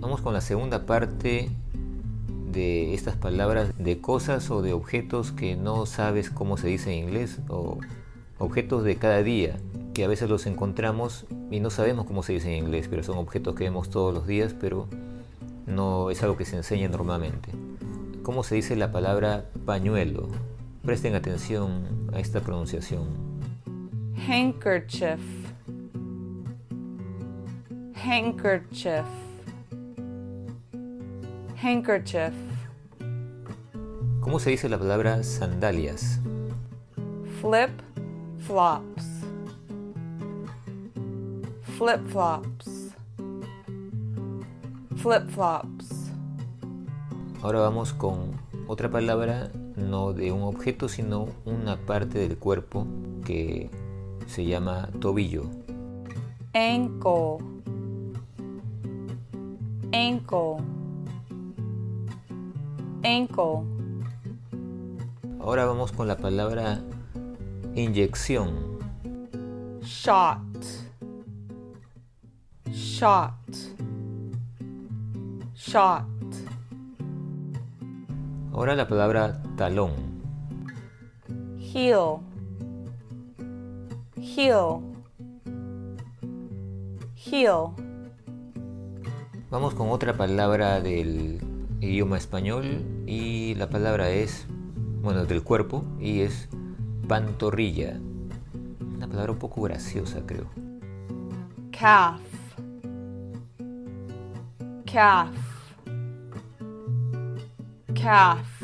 Vamos con la segunda parte de estas palabras de cosas o de objetos que no sabes cómo se dice en inglés o objetos de cada día que a veces los encontramos y no sabemos cómo se dice en inglés, pero son objetos que vemos todos los días, pero no es algo que se enseña normalmente. ¿Cómo se dice la palabra pañuelo? Presten atención a esta pronunciación. handkerchief handkerchief handkerchief. ¿Cómo se dice la palabra sandalias? flip flops. Flip flops. Flip flops. Ahora vamos con otra palabra, no de un objeto, sino una parte del cuerpo que se llama tobillo. ankle. Ankle ankle Ahora vamos con la palabra inyección. shot. Shot. Shot. Ahora la palabra talón. heel. Heel. Heel. Vamos con otra palabra del idioma español y la palabra es, bueno, del cuerpo y es pantorrilla. Una palabra un poco graciosa, creo. calf calf calf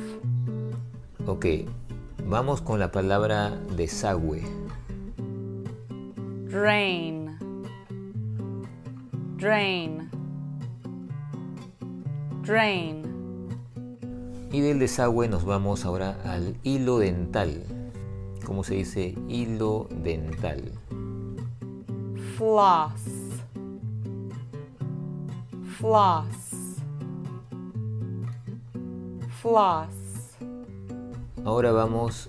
Ok, vamos con la palabra desagüe. drain drain drain Y del desagüe nos vamos ahora al hilo dental. ¿Cómo se dice hilo dental? floss floss floss Ahora vamos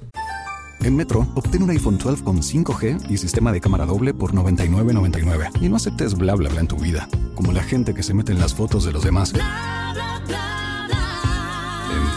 En Metro, obtén un iPhone 12 con 5G y sistema de cámara doble por $99.99. Y no aceptes bla bla bla en tu vida, como la gente que se mete en las fotos de los demás.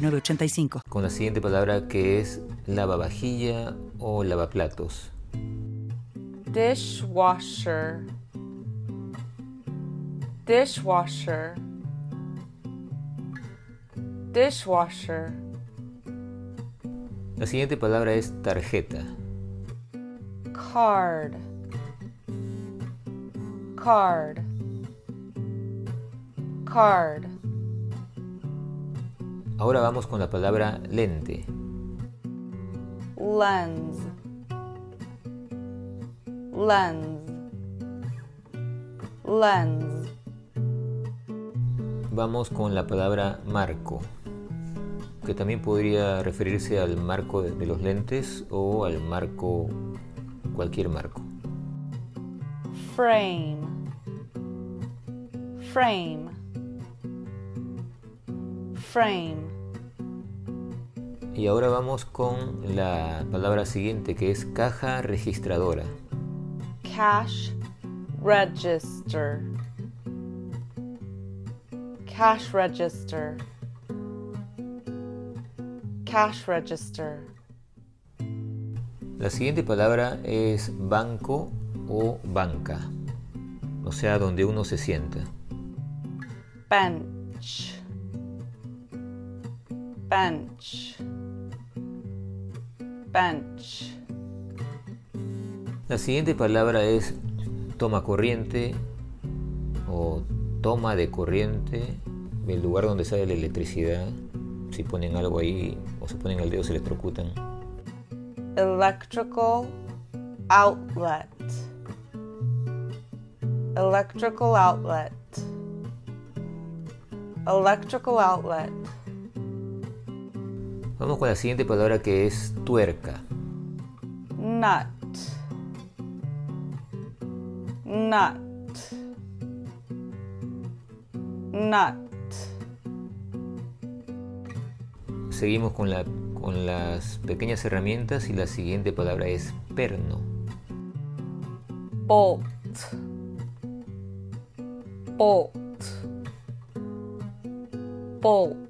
906985. Con la siguiente palabra que es lavavajilla o lavaplatos. dishwasher, dishwasher, dishwasher, La siguiente palabra es tarjeta. card, card, card, Ahora vamos con la palabra lente. lens, lens, lens, Vamos con la palabra marco, que también podría referirse al marco de los lentes o al marco, cualquier marco. frame, frame, frame, Y ahora vamos con la palabra siguiente que es caja registradora. cash register, cash register, cash register, La siguiente palabra es banco o banca, o sea, donde uno se sienta. bench, bench, bench, La siguiente palabra es toma corriente o toma de corriente, el lugar donde sale la electricidad. Si ponen algo ahí o se ponen al dedo se electrocutan. electrical outlet, electrical outlet, electrical outlet, Vamos con la siguiente palabra que es tuerca. nut, nut, nut, Seguimos con, la, con las pequeñas herramientas y la siguiente palabra es perno. bolt, bolt, bolt.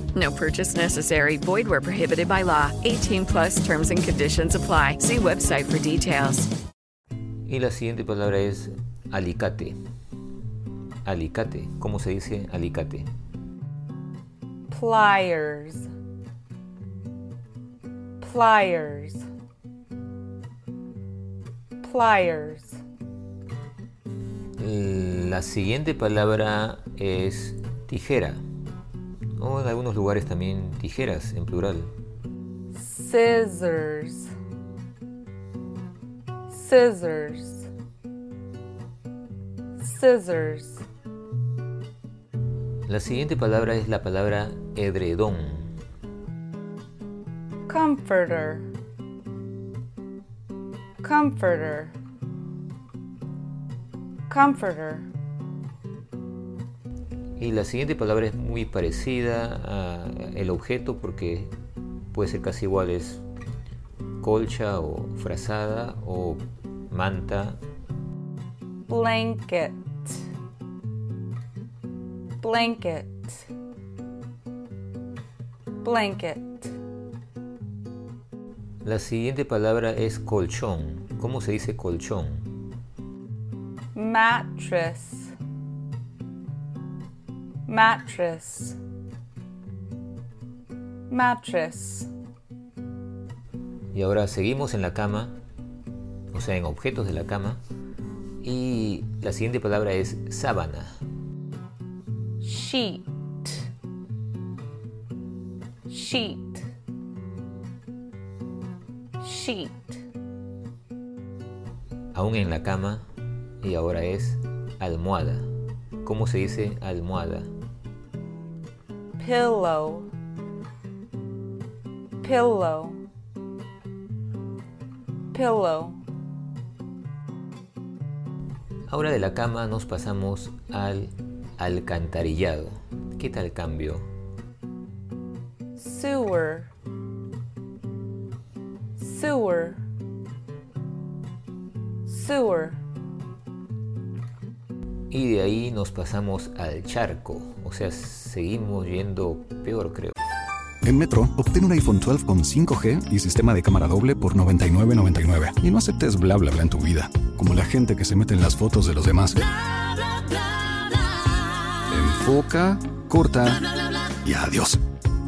No purchase necessary. Void where prohibited by law. 18 plus terms and conditions apply. See website for details. Y la siguiente palabra es alicate. Alicate. ¿Cómo se dice alicate? pliers pliers pliers La siguiente palabra es tijera. O en algunos lugares también tijeras en plural. scissors. Scissors. Scissors. La siguiente palabra es la palabra edredón. comforter. Comforter. Comforter Y la siguiente palabra es muy parecida a el objeto porque puede ser casi igual, es colcha o frazada o manta. blanket blanket blanket La siguiente palabra es colchón. ¿Cómo se dice colchón? mattress mattress mattress Y ahora seguimos en la cama, o sea, en objetos de la cama. Y la siguiente palabra es sábana. sheet sheet sheet Aún en la cama. Y ahora es almohada. ¿Cómo se dice almohada? Pillow. Pillow. Pillow. Ahora de la cama nos pasamos al alcantarillado. ¿Qué tal cambio? sewer. Sewer. Sewer Y de ahí nos pasamos al charco. O sea, seguimos yendo peor, creo. En Metro, obtén un iPhone 12 con 5G y sistema de cámara doble por $99.99. Y no aceptes bla bla bla en tu vida, como la gente que se mete en las fotos de los demás. Enfoca, corta y adiós.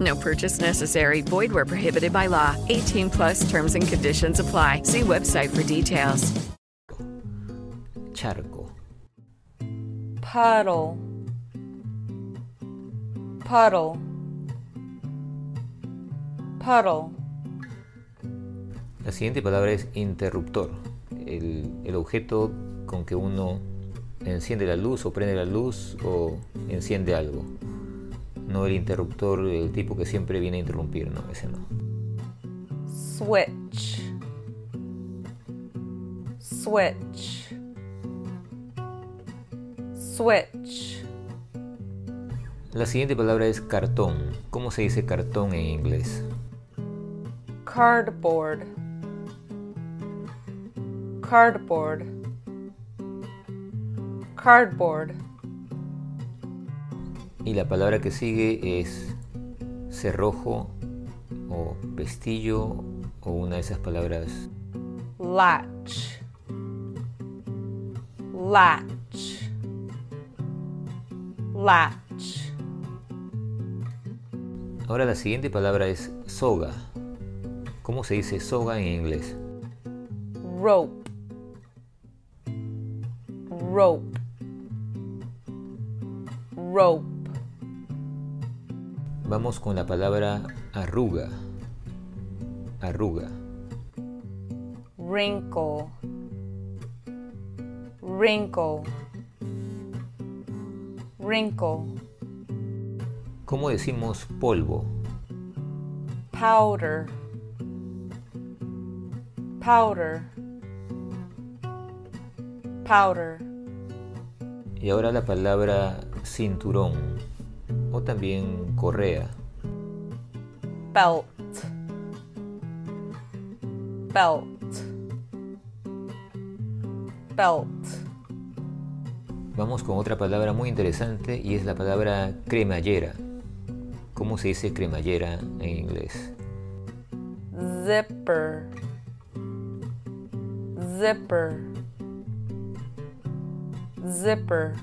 No purchase necessary. Void where prohibited by law. 18 plus terms and conditions apply. See website for details. Charco. puddle puddle puddle La siguiente palabra es interruptor. El, el objeto con que uno enciende la luz o prende la luz o enciende algo. No el interruptor, el tipo que siempre viene a interrumpir, no, ese no. switch. Switch, switch, La siguiente palabra es cartón. ¿Cómo se dice cartón en inglés? cardboard, cardboard, cardboard, Y la palabra que sigue es cerrojo o pestillo o una de esas palabras. latch, latch, latch, Ahora la siguiente palabra es soga. ¿Cómo se dice soga en inglés? rope, rope, rope, Vamos con la palabra arruga. Arruga. wrinkle, wrinkle, wrinkle, ¿Cómo decimos polvo? powder, powder, powder, Y ahora la palabra cinturón o también correa. belt, belt, belt, Vamos con otra palabra muy interesante y es la palabra cremallera. ¿Cómo se dice cremallera en inglés? zipper, zipper, zipper,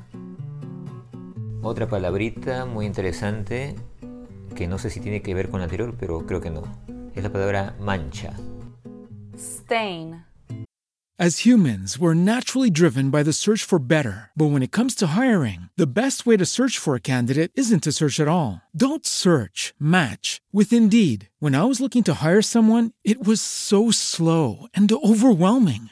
Otra palabrita muy interesante que no sé si tiene que ver con la anterior, pero creo que no. Es la palabra mancha. stain, As humans, we're naturally driven by the search for better. But when it comes to hiring, the best way to search for a candidate isn't to search at all. Don't search, match with Indeed. When I was looking to hire someone, it was so slow and overwhelming.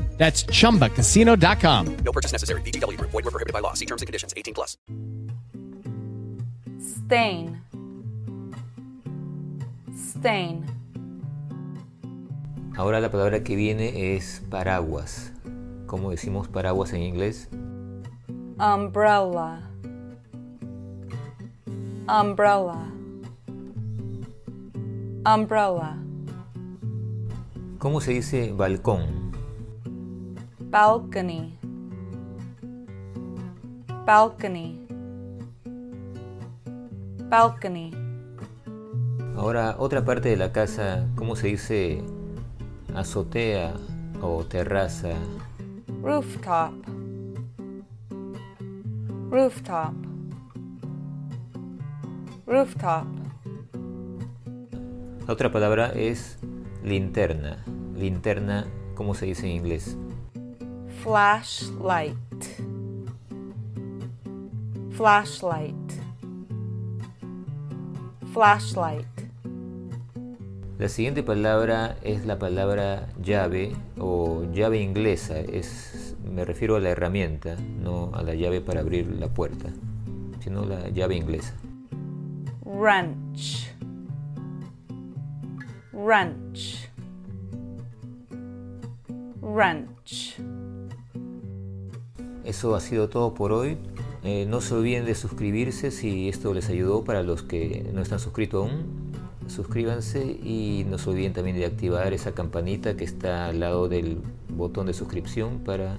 That's chumbacasino.com. No purchase necessary. VGW Group. Void were prohibited by law. See terms and conditions. 18 plus. stain, stain, Ahora la palabra que viene es paraguas. ¿Cómo decimos paraguas en inglés? umbrella, umbrella, umbrella, ¿Cómo se dice balcón? Balcony, balcony, balcony, Ahora otra parte de la casa, ¿cómo se dice azotea o terraza? rooftop, rooftop, rooftop, La otra palabra es linterna. Linterna, ¿cómo se dice en inglés? Flashlight, flashlight, flashlight, La siguiente palabra es la palabra llave o llave inglesa. Es, me refiero a la herramienta, no a la llave para abrir la puerta, sino la llave inglesa. wrench, wrench, wrench. Eso ha sido todo por hoy. Eh, no se olviden de suscribirse si esto les ayudó para los que no están suscritos aún. Suscríbanse y no se olviden también de activar esa campanita que está al lado del botón de suscripción para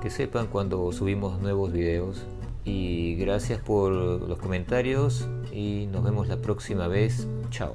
que sepan cuando subimos nuevos videos. Y gracias por los comentarios y nos vemos la próxima vez. Chao.